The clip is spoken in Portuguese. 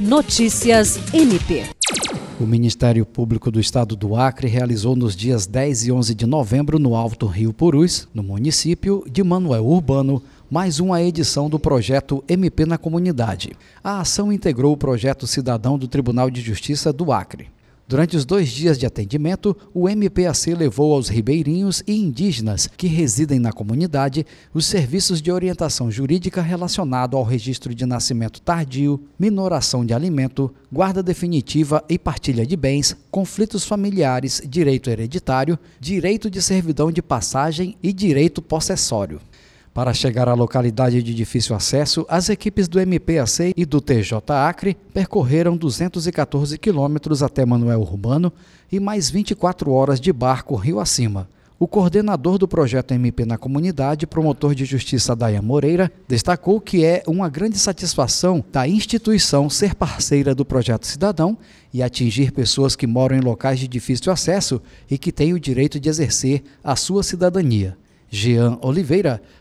Notícias MP. O Ministério Público do Estado do Acre realizou nos dias 10 e 11 de novembro, no Alto Rio Purus, no município de Manuel Urbano, mais uma edição do projeto MP na Comunidade. A ação integrou o projeto Cidadão do Tribunal de Justiça do Acre. Durante os dois dias de atendimento, o MPAC levou aos ribeirinhos e indígenas que residem na comunidade os serviços de orientação jurídica relacionado ao registro de nascimento tardio, minoração de alimento, guarda definitiva e partilha de bens, conflitos familiares, direito hereditário, direito de servidão de passagem e direito possessório. Para chegar à localidade de difícil acesso, as equipes do MPAC e do TJ Acre percorreram 214 quilômetros até Manuel Urbano e mais 24 horas de barco rio acima. O coordenador do projeto MP na comunidade, promotor de justiça Daia Moreira, destacou que é uma grande satisfação da instituição ser parceira do projeto Cidadão e atingir pessoas que moram em locais de difícil acesso e que têm o direito de exercer a sua cidadania. Jean Oliveira,